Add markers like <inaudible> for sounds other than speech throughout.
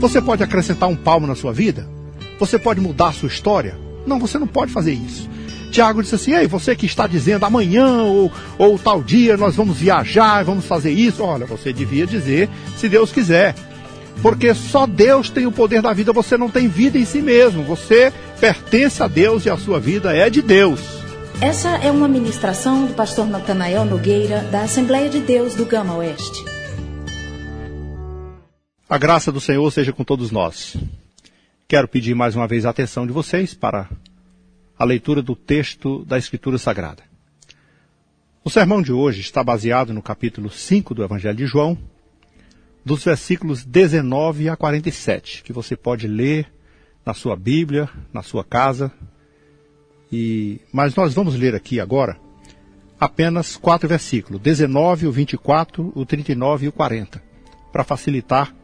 Você pode acrescentar um palmo na sua vida? Você pode mudar a sua história? Não, você não pode fazer isso. Tiago disse assim: Ei, você que está dizendo amanhã ou, ou tal dia nós vamos viajar, vamos fazer isso. Olha, você devia dizer se Deus quiser. Porque só Deus tem o poder da vida, você não tem vida em si mesmo. Você pertence a Deus e a sua vida é de Deus. Essa é uma ministração do pastor Natanael Nogueira, da Assembleia de Deus do Gama Oeste. A graça do Senhor seja com todos nós. Quero pedir mais uma vez a atenção de vocês para a leitura do texto da Escritura Sagrada. O sermão de hoje está baseado no capítulo 5 do Evangelho de João, dos versículos 19 a 47, que você pode ler na sua Bíblia, na sua casa. E mas nós vamos ler aqui agora apenas quatro versículos, 19, o 24, o 39 e o 40, para facilitar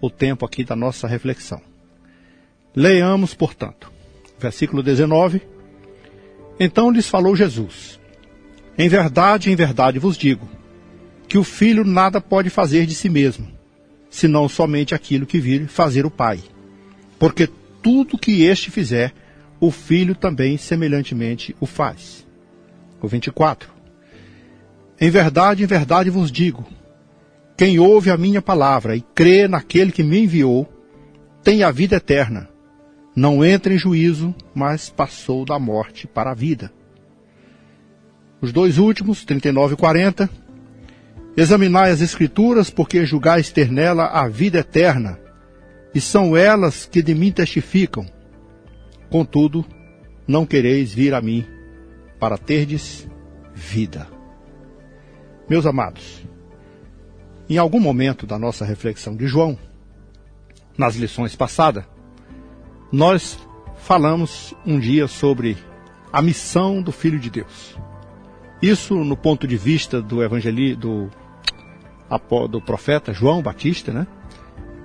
o tempo aqui da nossa reflexão. Leiamos, portanto, versículo 19. Então lhes falou Jesus: Em verdade, em verdade vos digo, que o filho nada pode fazer de si mesmo, senão somente aquilo que vir fazer o Pai. Porque tudo que este fizer, o filho também semelhantemente o faz. O 24. Em verdade, em verdade vos digo: quem ouve a minha palavra e crê naquele que me enviou, tem a vida eterna. Não entra em juízo, mas passou da morte para a vida. Os dois últimos, 39 e 40. Examinai as Escrituras, porque julgais ter nela a vida eterna, e são elas que de mim testificam. Contudo, não quereis vir a mim, para terdes vida. Meus amados, em algum momento da nossa reflexão de João, nas lições passadas, nós falamos um dia sobre a missão do Filho de Deus. Isso no ponto de vista do evangelho do, do profeta João Batista, né?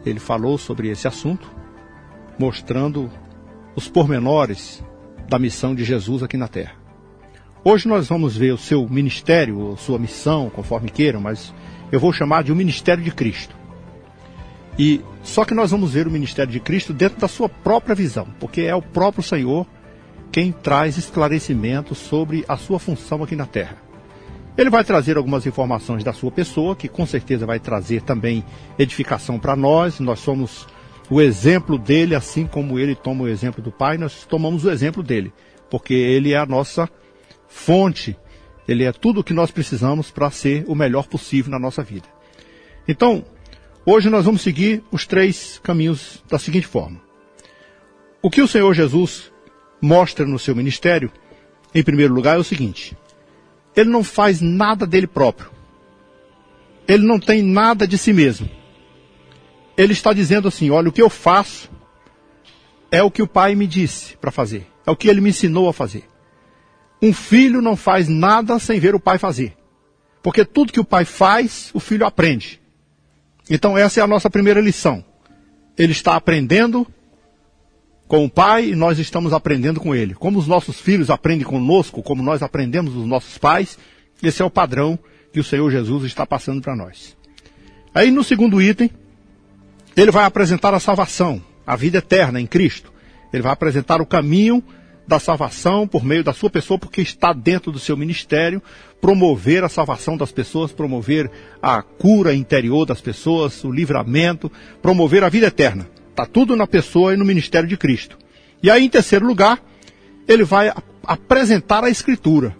Ele falou sobre esse assunto, mostrando os pormenores da missão de Jesus aqui na Terra. Hoje nós vamos ver o seu ministério, sua missão, conforme queiram, mas eu vou chamar de o um ministério de Cristo. E só que nós vamos ver o ministério de Cristo dentro da sua própria visão, porque é o próprio Senhor quem traz esclarecimento sobre a sua função aqui na terra. Ele vai trazer algumas informações da sua pessoa, que com certeza vai trazer também edificação para nós. Nós somos o exemplo dele, assim como ele toma o exemplo do Pai, nós tomamos o exemplo dele, porque ele é a nossa fonte ele é tudo o que nós precisamos para ser o melhor possível na nossa vida. Então, hoje nós vamos seguir os três caminhos da seguinte forma. O que o Senhor Jesus mostra no seu ministério, em primeiro lugar, é o seguinte: ele não faz nada dele próprio. Ele não tem nada de si mesmo. Ele está dizendo assim: olha, o que eu faço é o que o Pai me disse para fazer, é o que ele me ensinou a fazer. Um filho não faz nada sem ver o pai fazer. Porque tudo que o pai faz, o filho aprende. Então essa é a nossa primeira lição. Ele está aprendendo com o pai e nós estamos aprendendo com ele. Como os nossos filhos aprendem conosco, como nós aprendemos dos nossos pais, esse é o padrão que o Senhor Jesus está passando para nós. Aí no segundo item, ele vai apresentar a salvação, a vida eterna em Cristo. Ele vai apresentar o caminho da salvação por meio da sua pessoa, porque está dentro do seu ministério, promover a salvação das pessoas, promover a cura interior das pessoas, o livramento, promover a vida eterna. Está tudo na pessoa e no ministério de Cristo. E aí, em terceiro lugar, ele vai apresentar a Escritura.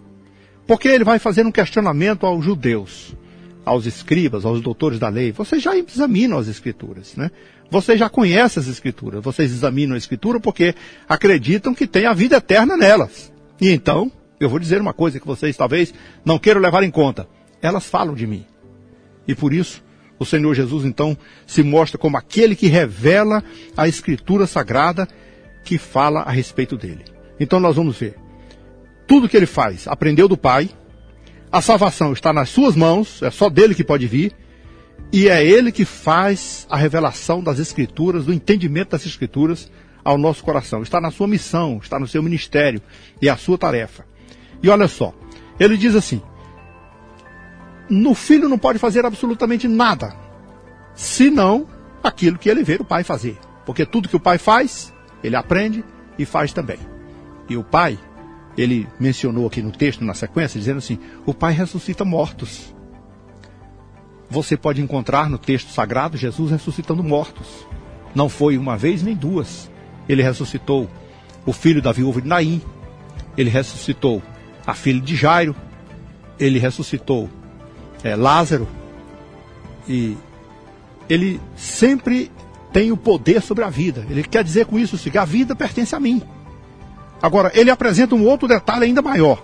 Porque ele vai fazer um questionamento aos judeus, aos escribas, aos doutores da lei. Vocês já examinam as Escrituras, né? Vocês já conhecem as escrituras, vocês examinam a escritura porque acreditam que tem a vida eterna nelas. E então, eu vou dizer uma coisa que vocês talvez não queiram levar em conta. Elas falam de mim. E por isso, o Senhor Jesus então se mostra como aquele que revela a escritura sagrada que fala a respeito dele. Então nós vamos ver. Tudo que ele faz, aprendeu do Pai. A salvação está nas suas mãos, é só dele que pode vir. E é ele que faz a revelação das Escrituras, do entendimento das Escrituras ao nosso coração. Está na sua missão, está no seu ministério e é a sua tarefa. E olha só, ele diz assim: no filho não pode fazer absolutamente nada, senão aquilo que ele vê o pai fazer. Porque tudo que o pai faz, ele aprende e faz também. E o pai, ele mencionou aqui no texto, na sequência, dizendo assim: o pai ressuscita mortos. Você pode encontrar no texto sagrado Jesus ressuscitando mortos. Não foi uma vez nem duas. Ele ressuscitou o filho da viúva de Naim. Ele ressuscitou a filha de Jairo. Ele ressuscitou é, Lázaro. E ele sempre tem o poder sobre a vida. Ele quer dizer com isso que a vida pertence a mim. Agora, ele apresenta um outro detalhe ainda maior.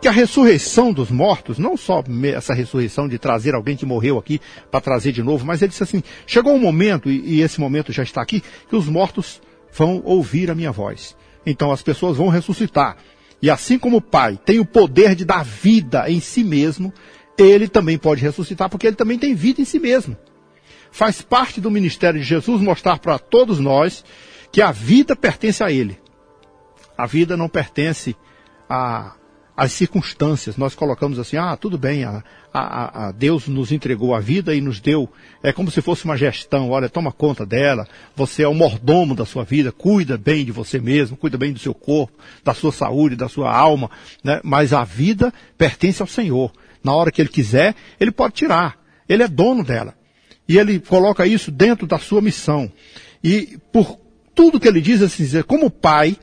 Que a ressurreição dos mortos, não só essa ressurreição de trazer alguém que morreu aqui para trazer de novo, mas ele disse assim: chegou um momento, e, esse momento já está aqui, que os mortos vão ouvir a minha voz. Então as pessoas vão ressuscitar. E assim como o Pai tem o poder de dar vida em si mesmo, ele também pode ressuscitar, porque ele também tem vida em si mesmo. Faz parte do ministério de Jesus mostrar para todos nós que a vida pertence a ele. A vida não pertence a, às circunstâncias. Nós colocamos assim, ah, tudo bem, a, a, a, Deus nos entregou a vida e nos deu, é como se fosse uma gestão, olha, toma conta dela, você é o mordomo da sua vida, cuida bem de você mesmo, cuida bem do seu corpo, da sua saúde, da sua alma, né? mas a vida pertence ao Senhor. Na hora que Ele quiser, Ele pode tirar. Ele é dono dela. E Ele coloca isso dentro da sua missão. E por tudo que Ele diz, assim, como Pai,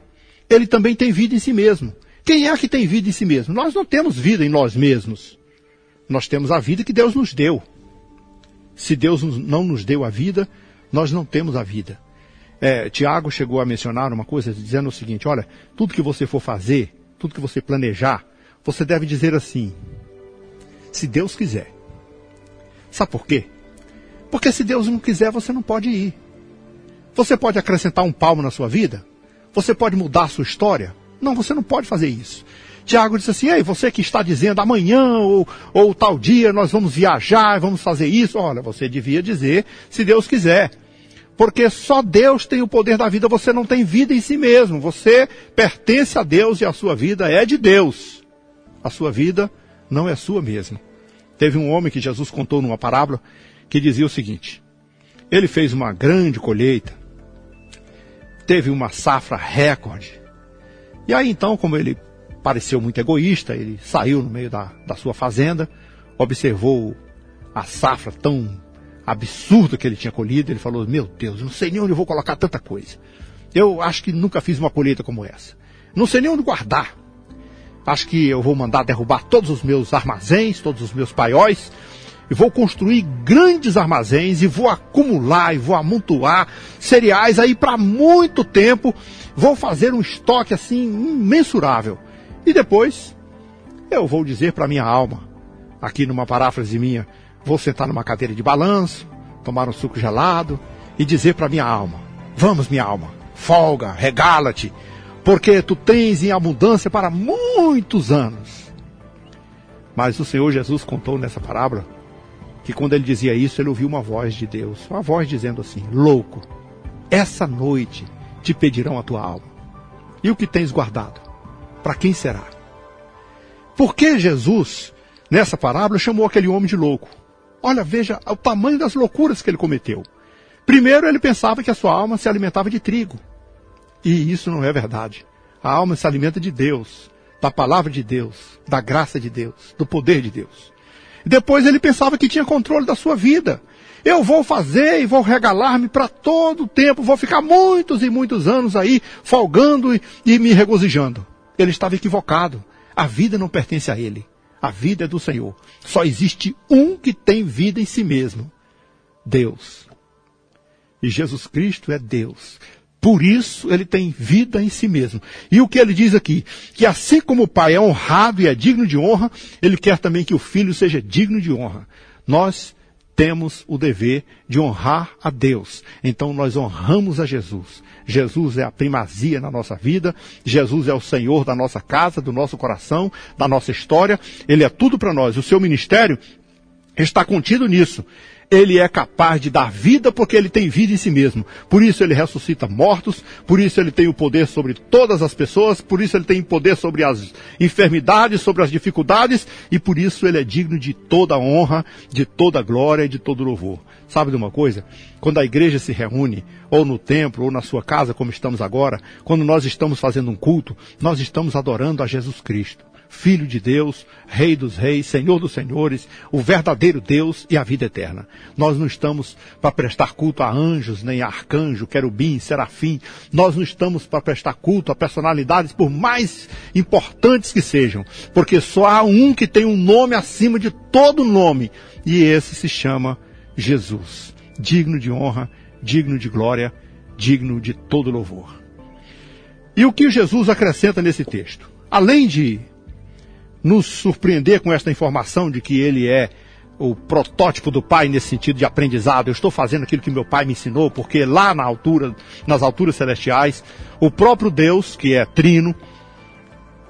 Ele também tem vida em si mesmo. Quem é que tem vida em si mesmo? Nós não temos vida em nós mesmos. Nós temos a vida que Deus nos deu. Se Deus não nos deu a vida, nós não temos a vida. É, Tiago chegou a mencionar uma coisa dizendo o seguinte: olha, tudo que você for fazer, tudo que você planejar, você deve dizer assim: se Deus quiser. Sabe por quê? Porque se Deus não quiser, você não pode ir. Você pode acrescentar um palmo na sua vida? Você pode mudar a sua história? Não, você não pode fazer isso. Tiago disse assim: Ei, você que está dizendo amanhã ou, ou tal dia nós vamos viajar, vamos fazer isso. Olha, você devia dizer se Deus quiser. Porque só Deus tem o poder da vida, você não tem vida em si mesmo. Você pertence a Deus e a sua vida é de Deus. A sua vida não é sua mesmo. Teve um homem que Jesus contou numa parábola que dizia o seguinte: ele fez uma grande colheita, teve uma safra recorde. E aí então, como ele pareceu muito egoísta, ele saiu no meio da, da sua fazenda, observou a safra tão absurda que ele tinha colhido, ele falou: Meu Deus, não sei nem onde eu vou colocar tanta coisa. Eu acho que nunca fiz uma colheita como essa. Não sei nem onde guardar. Acho que eu vou mandar derrubar todos os meus armazéns, todos os meus paióis, e vou construir grandes armazéns e vou acumular e vou amontoar cereais aí para muito tempo. Vou fazer um estoque assim imensurável. E depois eu vou dizer para minha alma, aqui numa paráfrase minha, vou sentar numa cadeira de balanço, tomar um suco gelado e dizer para minha alma: Vamos, minha alma, folga, regala-te, porque tu tens em abundância para muitos anos. Mas o Senhor Jesus contou nessa parábola que quando ele dizia isso, ele ouviu uma voz de Deus, uma voz dizendo assim: Louco, essa noite te pedirão a tua alma. E o que tens guardado? Para quem será? Por que Jesus, nessa parábola, chamou aquele homem de louco? Olha, veja o tamanho das loucuras que ele cometeu. Primeiro, ele pensava que a sua alma se alimentava de trigo. E isso não é verdade. A alma se alimenta de Deus, da palavra de Deus, da graça de Deus, do poder de Deus. Depois ele pensava que tinha controle da sua vida. Eu vou fazer e vou regalar-me para todo o tempo, vou ficar muitos e muitos anos aí folgando e, e me regozijando. Ele estava equivocado. A vida não pertence a ele. A vida é do Senhor. Só existe um que tem vida em si mesmo: Deus. E Jesus Cristo é Deus. Por isso ele tem vida em si mesmo. E o que ele diz aqui? Que assim como o pai é honrado e é digno de honra, ele quer também que o filho seja digno de honra. Nós temos o dever de honrar a Deus. Então nós honramos a Jesus. Jesus é a primazia na nossa vida, Jesus é o Senhor da nossa casa, do nosso coração, da nossa história, Ele é tudo para nós. O seu ministério está contido nisso. Ele é capaz de dar vida porque ele tem vida em si mesmo. Por isso ele ressuscita mortos, por isso ele tem o poder sobre todas as pessoas, por isso ele tem poder sobre as enfermidades, sobre as dificuldades, e por isso ele é digno de toda honra, de toda glória e de todo louvor. Sabe de uma coisa? Quando a igreja se reúne, ou no templo, ou na sua casa, como estamos agora, quando nós estamos fazendo um culto, nós estamos adorando a Jesus Cristo. Filho de Deus, Rei dos Reis, Senhor dos Senhores, o verdadeiro Deus e a vida eterna. Nós não estamos para prestar culto a anjos, nem a arcanjo, querubim, serafim. Nós não estamos para prestar culto a personalidades, por mais importantes que sejam, porque só há um que tem um nome acima de todo nome, e esse se chama Jesus. Digno de honra, digno de glória, digno de todo louvor. E o que Jesus acrescenta nesse texto? Além de nos surpreender com esta informação de que ele é o protótipo do pai nesse sentido de aprendizado. Eu estou fazendo aquilo que meu pai me ensinou, porque lá na altura, nas alturas celestiais, o próprio Deus, que é trino,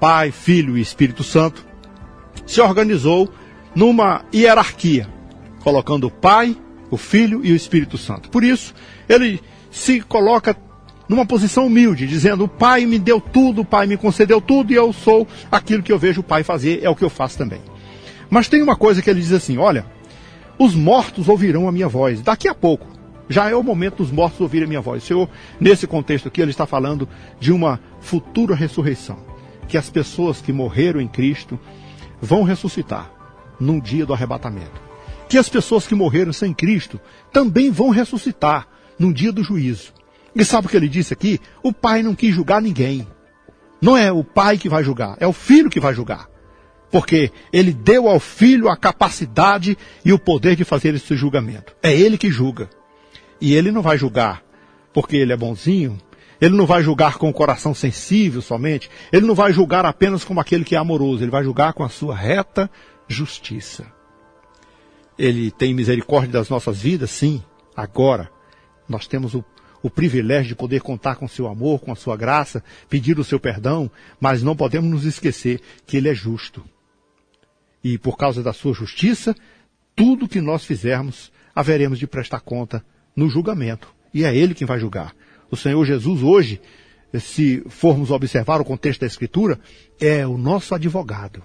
Pai, Filho e Espírito Santo, se organizou numa hierarquia, colocando o Pai, o Filho e o Espírito Santo. Por isso, ele se coloca numa posição humilde, dizendo: O Pai me deu tudo, o Pai me concedeu tudo e eu sou aquilo que eu vejo o Pai fazer, é o que eu faço também. Mas tem uma coisa que ele diz assim: Olha, os mortos ouvirão a minha voz. Daqui a pouco, já é o momento dos mortos ouvirem a minha voz. O Senhor, nesse contexto aqui, ele está falando de uma futura ressurreição. Que as pessoas que morreram em Cristo vão ressuscitar num dia do arrebatamento. Que as pessoas que morreram sem Cristo também vão ressuscitar num dia do juízo. E sabe o que ele disse aqui? O pai não quis julgar ninguém. Não é o pai que vai julgar, é o filho que vai julgar. Porque ele deu ao filho a capacidade e o poder de fazer esse julgamento. É ele que julga. E ele não vai julgar porque ele é bonzinho, ele não vai julgar com o coração sensível somente, ele não vai julgar apenas como aquele que é amoroso, ele vai julgar com a sua reta justiça. Ele tem misericórdia das nossas vidas, sim, agora. Nós temos o o privilégio de poder contar com seu amor, com a sua graça, pedir o seu perdão, mas não podemos nos esquecer que ele é justo. E por causa da sua justiça, tudo que nós fizermos, haveremos de prestar conta no julgamento. E é ele quem vai julgar. O Senhor Jesus hoje, se formos observar o contexto da Escritura, é o nosso advogado.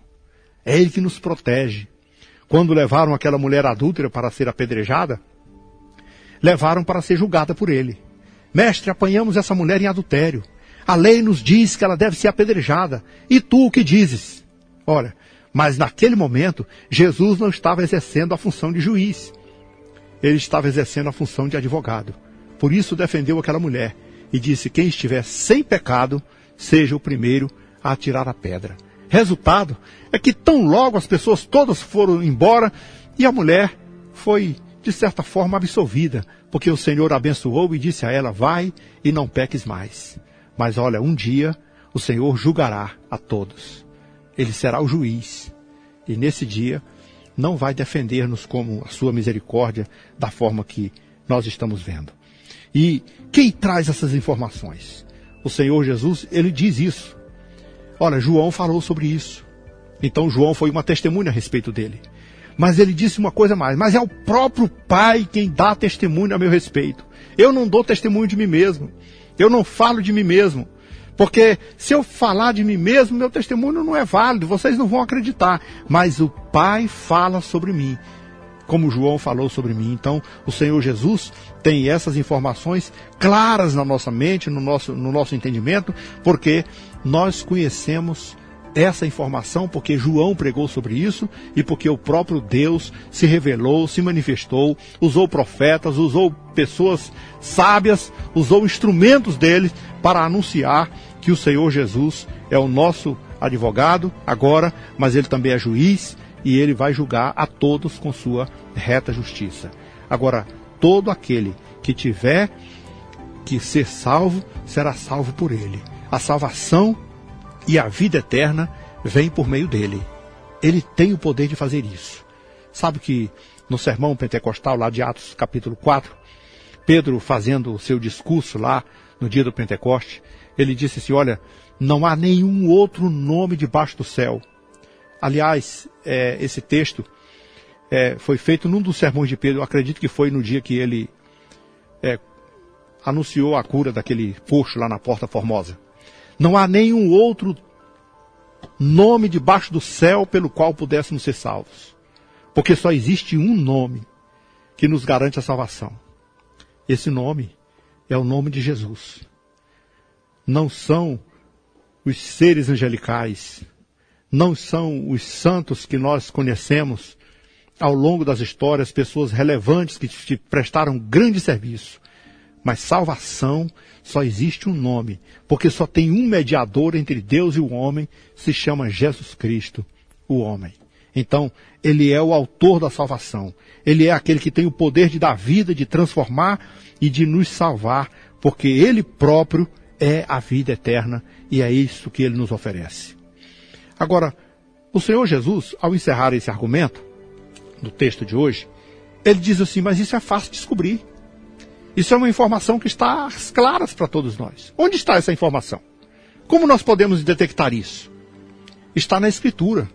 É ele que nos protege. Quando levaram aquela mulher adúltera para ser apedrejada, levaram para ser julgada por ele. Mestre, apanhamos essa mulher em adultério. A lei nos diz que ela deve ser apedrejada. E tu o que dizes? Olha, mas naquele momento, Jesus não estava exercendo a função de juiz. Ele estava exercendo a função de advogado. Por isso defendeu aquela mulher e disse: quem estiver sem pecado, seja o primeiro a atirar a pedra. Resultado é que tão logo as pessoas todas foram embora e a mulher foi, de certa forma, absolvida, porque o Senhor abençoou e disse a ela: Vai e não peques mais. Mas olha, um dia o Senhor julgará a todos. Ele será o juiz. E nesse dia não vai defender-nos como a sua misericórdia da forma que nós estamos vendo. E quem traz essas informações? O Senhor Jesus, ele diz isso. Olha, João falou sobre isso. Então João foi uma testemunha a respeito dele. Mas ele disse uma coisa mais, mas é o próprio Pai quem dá testemunho a meu respeito. Eu não dou testemunho de mim mesmo. Eu não falo de mim mesmo. Porque se eu falar de mim mesmo, meu testemunho não é válido, vocês não vão acreditar. Mas o Pai fala sobre mim, como João falou sobre mim. Então, o Senhor Jesus tem essas informações claras na nossa mente, no nosso, no nosso entendimento, porque nós conhecemos essa informação porque João pregou sobre isso e porque o próprio Deus se revelou, se manifestou, usou profetas, usou pessoas sábias, usou instrumentos dele para anunciar que o Senhor Jesus é o nosso advogado agora, mas ele também é juiz e ele vai julgar a todos com sua reta justiça. Agora, todo aquele que tiver que ser salvo será salvo por ele. A salvação e a vida eterna vem por meio dele. Ele tem o poder de fazer isso. Sabe que no sermão pentecostal lá de Atos capítulo 4, Pedro fazendo o seu discurso lá no dia do Pentecoste, ele disse assim, olha, não há nenhum outro nome debaixo do céu. Aliás, é, esse texto é, foi feito num dos sermões de Pedro, acredito que foi no dia que ele é, anunciou a cura daquele coxo lá na Porta Formosa. Não há nenhum outro nome debaixo do céu pelo qual pudéssemos ser salvos. Porque só existe um nome que nos garante a salvação. Esse nome é o nome de Jesus. Não são os seres angelicais, não são os santos que nós conhecemos ao longo das histórias, pessoas relevantes que te prestaram grande serviço. Mas salvação só existe um nome, porque só tem um mediador entre Deus e o homem, se chama Jesus Cristo, o homem. Então, ele é o autor da salvação. Ele é aquele que tem o poder de dar vida, de transformar e de nos salvar, porque ele próprio é a vida eterna e é isso que ele nos oferece. Agora, o Senhor Jesus, ao encerrar esse argumento, no texto de hoje, ele diz assim: Mas isso é fácil de descobrir. Isso é uma informação que está às claras para todos nós. Onde está essa informação? Como nós podemos detectar isso? Está na Escritura.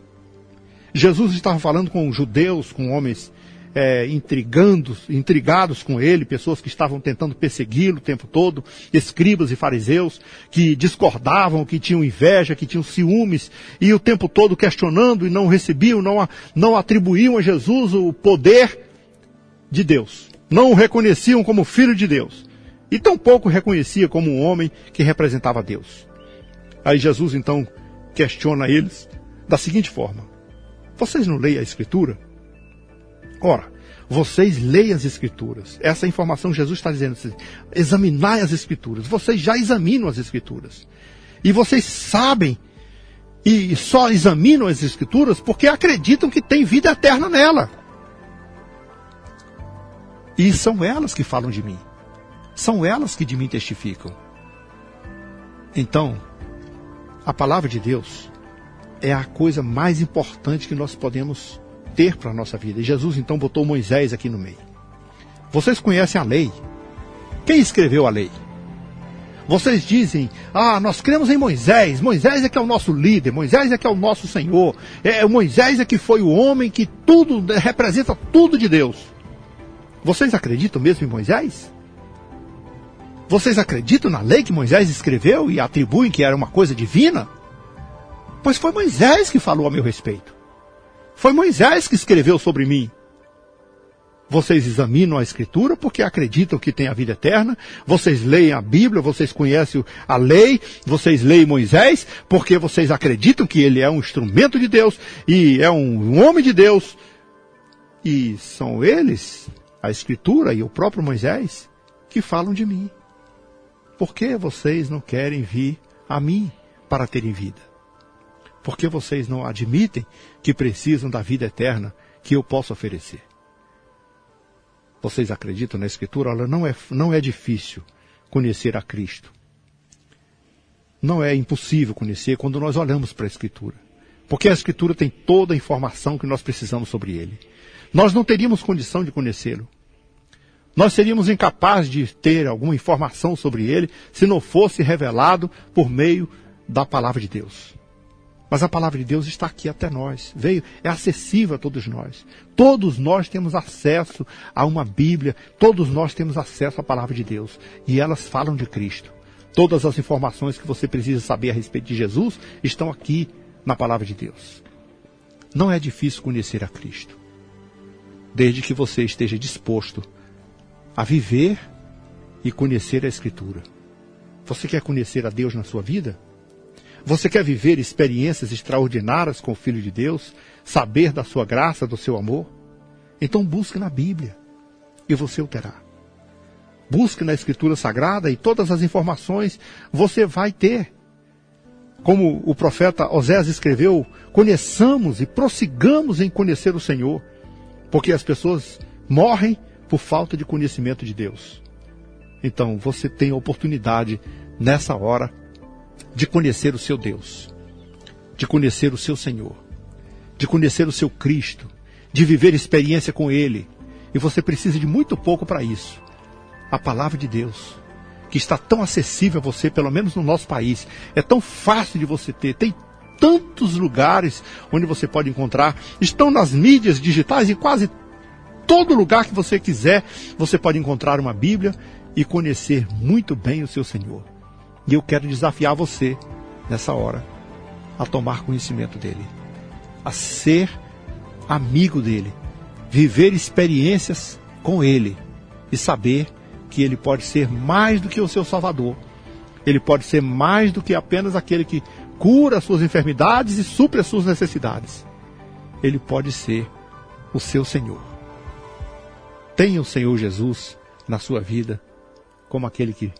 Jesus estava falando com judeus, com homens é, intrigando, intrigados com ele, pessoas que estavam tentando persegui-lo o tempo todo, escribas e fariseus, que discordavam, que tinham inveja, que tinham ciúmes, e o tempo todo questionando e não recebiam, não, não atribuíam a Jesus o poder de Deus. Não o reconheciam como filho de Deus. E tampouco reconhecia como um homem que representava Deus. Aí Jesus então questiona eles da seguinte forma: Vocês não leem a Escritura? Ora, vocês leem as Escrituras. Essa informação Jesus está dizendo assim: examinai as Escrituras. Vocês já examinam as Escrituras. E vocês sabem e só examinam as Escrituras porque acreditam que tem vida eterna nela. E são elas que falam de mim. São elas que de mim testificam. Então, a palavra de Deus é a coisa mais importante que nós podemos ter para a nossa vida. E Jesus então botou Moisés aqui no meio. Vocês conhecem a lei. Quem escreveu a lei? Vocês dizem, ah, nós cremos em Moisés, Moisés é que é o nosso líder, Moisés é que é o nosso Senhor, é, Moisés é que foi o homem que tudo, representa tudo de Deus. Vocês acreditam mesmo em Moisés? Vocês acreditam na lei que Moisés escreveu e atribuem que era uma coisa divina? Pois foi Moisés que falou a meu respeito. Foi Moisés que escreveu sobre mim. Vocês examinam a Escritura porque acreditam que tem a vida eterna. Vocês leem a Bíblia, vocês conhecem a lei, vocês leem Moisés porque vocês acreditam que ele é um instrumento de Deus e é um homem de Deus. E são eles, a Escritura e o próprio Moisés, que falam de mim. Por que vocês não querem vir a mim para terem vida? porque vocês não admitem que precisam da vida eterna que eu posso oferecer. Vocês acreditam na Escritura? Olha, não é, não é difícil conhecer a Cristo. Não é impossível conhecer quando nós olhamos para a Escritura. Porque a Escritura tem toda a informação que nós precisamos sobre ele. Nós não teríamos condição de conhecê-lo. Nós seríamos incapazes de ter alguma informação sobre ele se não fosse revelado por meio da palavra de Deus. Mas a palavra de Deus está aqui até nós. Veio, é acessível a todos nós. Todos nós temos acesso a uma Bíblia, todos nós temos acesso à palavra de Deus. E elas falam de Cristo. Todas as informações que você precisa saber a respeito de Jesus estão aqui na palavra de Deus. Não é difícil conhecer a Cristo, desde que você esteja disposto a viver e conhecer a Escritura. Você quer conhecer a Deus na sua vida? Você quer viver experiências extraordinárias com o Filho de Deus? Saber da sua graça, do seu amor? Então busque na Bíblia e você o terá. Busque na Escritura Sagrada e todas as informações você vai ter. Como o profeta Osés escreveu, conheçamos e prossigamos em conhecer o Senhor, porque as pessoas morrem por falta de conhecimento de Deus. Então você tem a oportunidade nessa hora de conhecer o seu Deus, de conhecer o seu Senhor, de conhecer o seu Cristo, de viver experiência com Ele. E você precisa de muito pouco para isso. A palavra de Deus, que está tão acessível a você, pelo menos no nosso país, é tão fácil de você ter, tem tantos lugares onde você pode encontrar, estão nas mídias digitais e quase todo lugar que você quiser, você pode encontrar uma Bíblia e conhecer muito bem o seu Senhor. E eu quero desafiar você nessa hora a tomar conhecimento dele, a ser amigo dele, viver experiências com ele e saber que ele pode ser mais do que o seu Salvador. Ele pode ser mais do que apenas aquele que cura as suas enfermidades e supre as suas necessidades. Ele pode ser o seu Senhor. Tenha o Senhor Jesus na sua vida como aquele que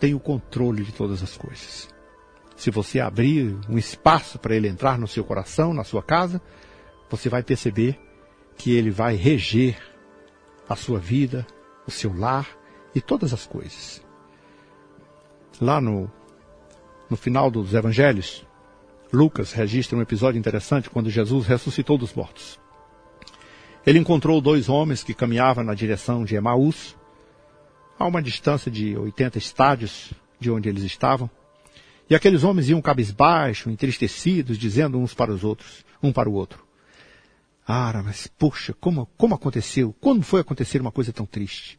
tem o controle de todas as coisas. Se você abrir um espaço para ele entrar no seu coração, na sua casa, você vai perceber que ele vai reger a sua vida, o seu lar e todas as coisas. Lá no, no final dos evangelhos, Lucas registra um episódio interessante quando Jesus ressuscitou dos mortos. Ele encontrou dois homens que caminhavam na direção de Emaús, a uma distância de 80 estádios de onde eles estavam. E aqueles homens iam cabisbaixo, entristecidos, dizendo uns para os outros, um para o outro: Ah, mas puxa, como, como aconteceu? Quando foi acontecer uma coisa tão triste?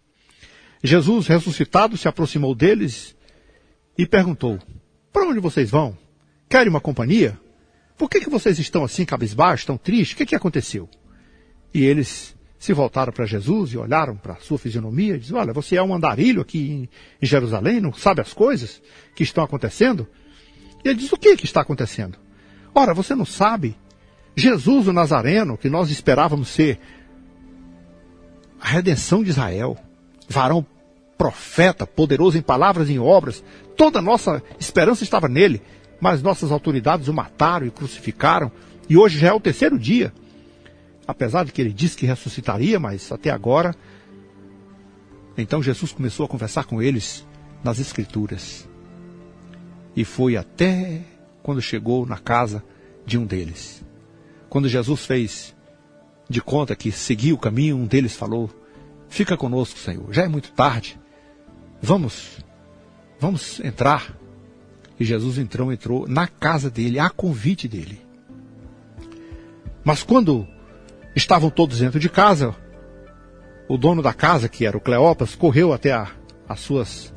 Jesus, ressuscitado, se aproximou deles e perguntou: Para onde vocês vão? Querem uma companhia? Por que, que vocês estão assim cabisbaixos, tão tristes? O que, que aconteceu? E eles se voltaram para Jesus e olharam para a sua fisionomia e disseram, olha, você é um andarilho aqui em, Jerusalém, não sabe as coisas que estão acontecendo? E ele diz, o que, que está acontecendo? Ora, você não sabe? Jesus o Nazareno, que nós esperávamos ser a redenção de Israel, varão profeta, poderoso em palavras e em obras, toda a nossa esperança estava nele, mas nossas autoridades o mataram e crucificaram, e hoje já é o terceiro dia apesar de que ele disse que ressuscitaria, mas até agora. Então Jesus começou a conversar com eles nas Escrituras. E foi até quando chegou na casa de um deles. Quando Jesus fez de conta que seguia o caminho, um deles falou: Fica conosco, Senhor, já é muito tarde. Vamos, vamos entrar. E Jesus entrou, entrou na casa dele, a convite dele. Mas quando Estavam todos dentro de casa. O dono da casa, que era o Cleopas, correu até a, as suas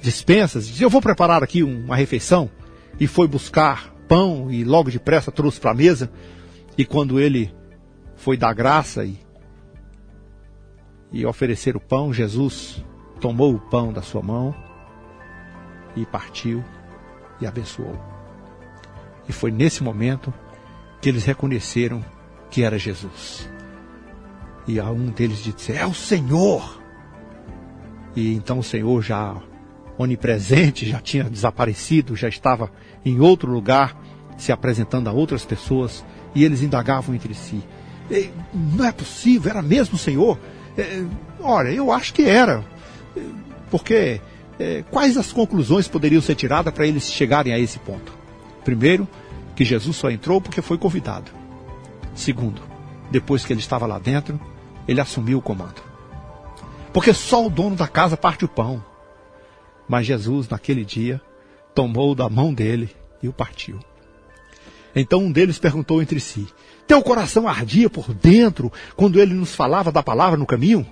dispensas e disse: Eu vou preparar aqui uma refeição. E foi buscar pão e logo depressa trouxe para a mesa. E quando ele foi dar graça e, e oferecer o pão, Jesus tomou o pão da sua mão e partiu e abençoou. E foi nesse momento que eles reconheceram que era Jesus. E a um deles disse: É o Senhor. E então o Senhor já onipresente, já tinha desaparecido, já estava em outro lugar, se apresentando a outras pessoas, e eles indagavam entre si: Não é possível, era mesmo o Senhor? É, olha, eu acho que era. Porque é, quais as conclusões poderiam ser tiradas para eles chegarem a esse ponto? Primeiro, que Jesus só entrou porque foi convidado. Segundo, depois que ele estava lá dentro, ele assumiu o comando. Porque só o dono da casa parte o pão. Mas Jesus, naquele dia, tomou da mão dele e o partiu. Então um deles perguntou entre si: Teu coração ardia por dentro quando ele nos falava da palavra no caminho?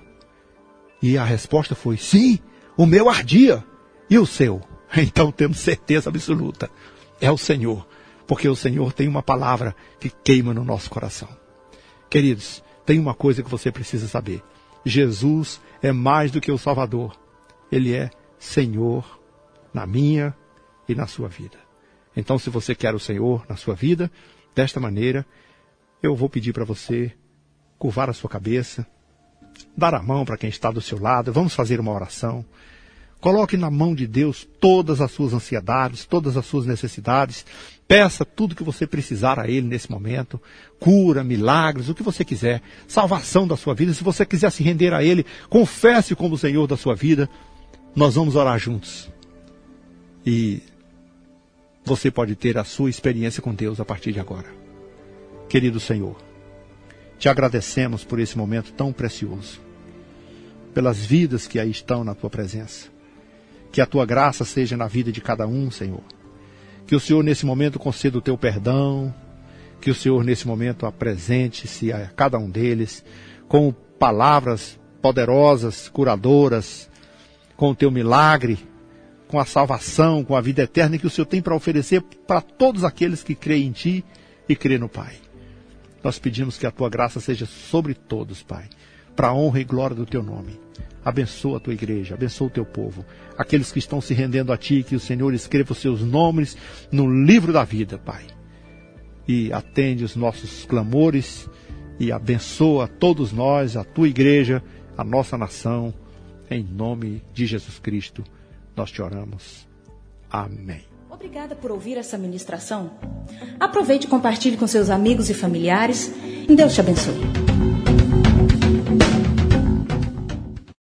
E a resposta foi: Sim, o meu ardia. E o seu? <laughs> Então temos certeza absoluta: é o Senhor porque o Senhor tem uma palavra que queima no nosso coração. Queridos, tem uma coisa que você precisa saber: Jesus é mais do que o Salvador, ele é Senhor na minha e na sua vida. Então, se você quer o Senhor na sua vida, desta maneira, eu vou pedir para você curvar a sua cabeça, dar a mão para quem está do seu lado, vamos fazer uma oração. Coloque na mão de Deus todas as suas ansiedades, todas as suas necessidades. Peça tudo que você precisar a Ele nesse momento. Cura, milagres, o que você quiser. Salvação da sua vida. Se você quiser se render a Ele, confesse como o Senhor da sua vida. Nós vamos orar juntos. E você pode ter a sua experiência com Deus a partir de agora. Querido Senhor, te agradecemos por esse momento tão precioso. Pelas vidas que aí estão na tua presença. Que a tua graça seja na vida de cada um, Senhor Que o Senhor nesse momento conceda o teu perdão, que o Senhor nesse momento apresente-se a cada um deles com palavras poderosas, curadoras, com o teu milagre, com a salvação, com a vida eterna que o Senhor tem para oferecer para todos aqueles que creem em Ti e creem no Pai. Nós pedimos que a Tua graça seja sobre todos, Pai, para a honra e glória do Teu nome. Abençoa a tua igreja, abençoa o teu povo. Aqueles que estão se rendendo a ti, que o Senhor escreva os seus nomes no livro da vida, Pai. E atende os nossos clamores e abençoa todos nós, a tua igreja, a nossa nação. Em nome de Jesus Cristo, nós te oramos. Amém. Obrigada por ouvir essa ministração. Aproveite e compartilhe com seus amigos e familiares. Deus te abençoe.